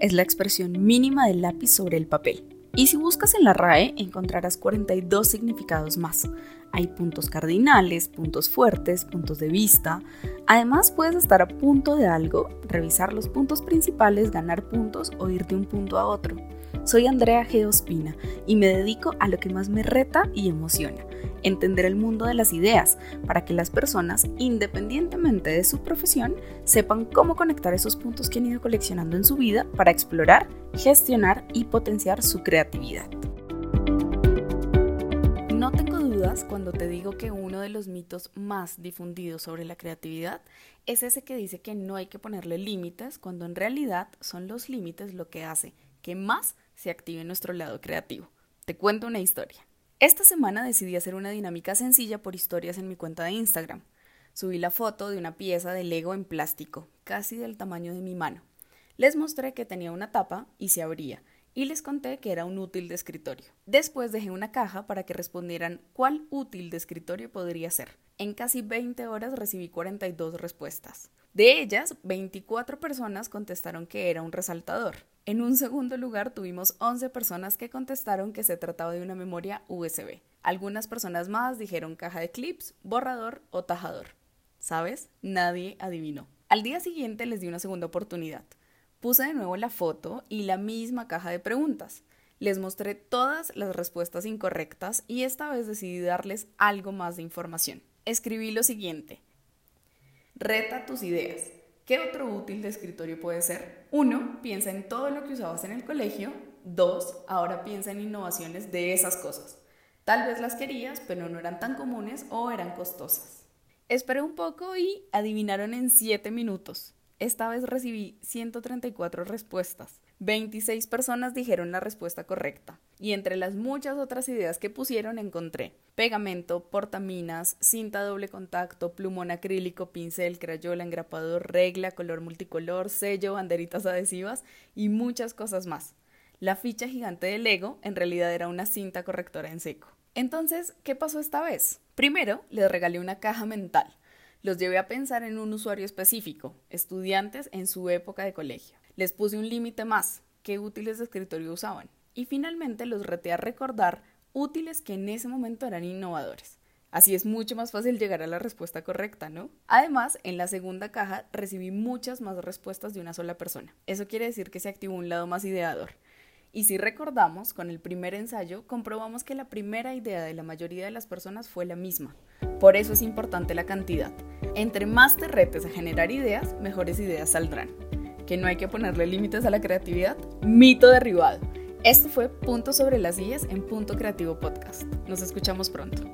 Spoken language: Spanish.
es la expresión mínima del lápiz sobre el papel. Y si buscas en la RAE encontrarás 42 significados más. Hay puntos cardinales, puntos fuertes, puntos de vista. Además puedes estar a punto de algo, revisar los puntos principales, ganar puntos o ir de un punto a otro. Soy Andrea G. Ospina y me dedico a lo que más me reta y emociona, entender el mundo de las ideas para que las personas, independientemente de su profesión, sepan cómo conectar esos puntos que han ido coleccionando en su vida para explorar, gestionar y potenciar su creatividad. No tengo dudas cuando te digo que uno de los mitos más difundidos sobre la creatividad es ese que dice que no hay que ponerle límites cuando en realidad son los límites lo que hace que más se active nuestro lado creativo. Te cuento una historia. Esta semana decidí hacer una dinámica sencilla por historias en mi cuenta de Instagram. Subí la foto de una pieza de Lego en plástico, casi del tamaño de mi mano. Les mostré que tenía una tapa y se abría, y les conté que era un útil de escritorio. Después dejé una caja para que respondieran cuál útil de escritorio podría ser. En casi 20 horas recibí 42 respuestas. De ellas, 24 personas contestaron que era un resaltador. En un segundo lugar, tuvimos 11 personas que contestaron que se trataba de una memoria USB. Algunas personas más dijeron caja de clips, borrador o tajador. ¿Sabes? Nadie adivinó. Al día siguiente les di una segunda oportunidad. Puse de nuevo la foto y la misma caja de preguntas. Les mostré todas las respuestas incorrectas y esta vez decidí darles algo más de información. Escribí lo siguiente. Reta tus ideas. ¿Qué otro útil de escritorio puede ser? Uno, piensa en todo lo que usabas en el colegio. Dos, ahora piensa en innovaciones de esas cosas. Tal vez las querías, pero no eran tan comunes o eran costosas. Esperé un poco y adivinaron en 7 minutos. Esta vez recibí 134 respuestas. 26 personas dijeron la respuesta correcta. Y entre las muchas otras ideas que pusieron encontré pegamento, portaminas, cinta doble contacto, plumón acrílico, pincel, crayola, engrapador, regla, color multicolor, sello, banderitas adhesivas y muchas cosas más. La ficha gigante de Lego en realidad era una cinta correctora en seco. Entonces, ¿qué pasó esta vez? Primero, les regalé una caja mental los llevé a pensar en un usuario específico, estudiantes en su época de colegio. Les puse un límite más, qué útiles de escritorio usaban. Y finalmente los reté a recordar útiles que en ese momento eran innovadores. Así es mucho más fácil llegar a la respuesta correcta, ¿no? Además, en la segunda caja recibí muchas más respuestas de una sola persona. Eso quiere decir que se activó un lado más ideador. Y si recordamos, con el primer ensayo comprobamos que la primera idea de la mayoría de las personas fue la misma. Por eso es importante la cantidad. Entre más te retes a generar ideas, mejores ideas saldrán. Que no hay que ponerle límites a la creatividad, mito derribado. Esto fue Punto sobre las IES en Punto Creativo Podcast. Nos escuchamos pronto.